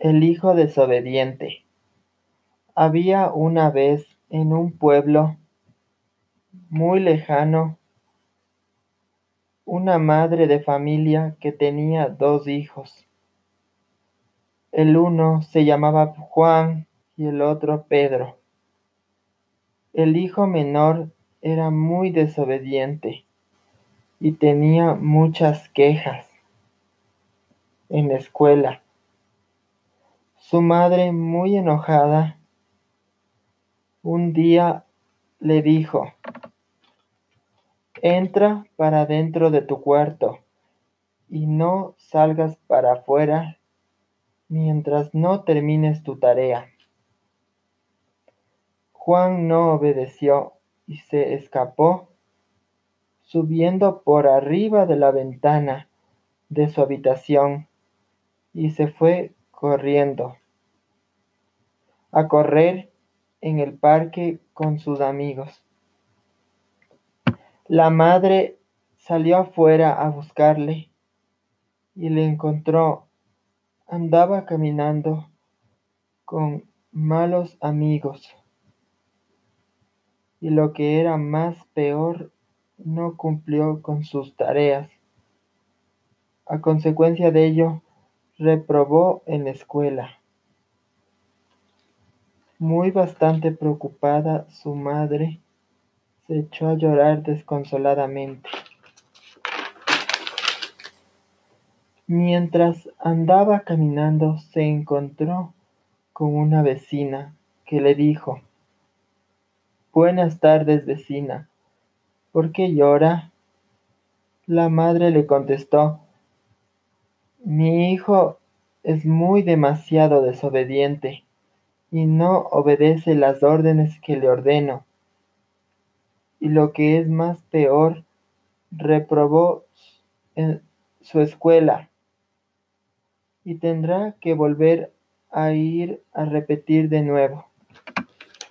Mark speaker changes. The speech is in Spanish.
Speaker 1: El hijo desobediente. Había una vez en un pueblo muy lejano una madre de familia que tenía dos hijos. El uno se llamaba Juan y el otro Pedro. El hijo menor era muy desobediente y tenía muchas quejas en la escuela. Su madre, muy enojada, un día le dijo, entra para dentro de tu cuarto y no salgas para afuera mientras no termines tu tarea. Juan no obedeció y se escapó subiendo por arriba de la ventana de su habitación y se fue corriendo a correr en el parque con sus amigos. La madre salió afuera a buscarle y le encontró. Andaba caminando con malos amigos y lo que era más peor, no cumplió con sus tareas. A consecuencia de ello, reprobó en la escuela. Muy bastante preocupada, su madre se echó a llorar desconsoladamente. Mientras andaba caminando, se encontró con una vecina que le dijo, Buenas tardes, vecina. ¿Por qué llora? La madre le contestó, Mi hijo es muy demasiado desobediente y no obedece las órdenes que le ordeno y lo que es más peor, reprobó en su escuela y tendrá que volver a ir a repetir de nuevo.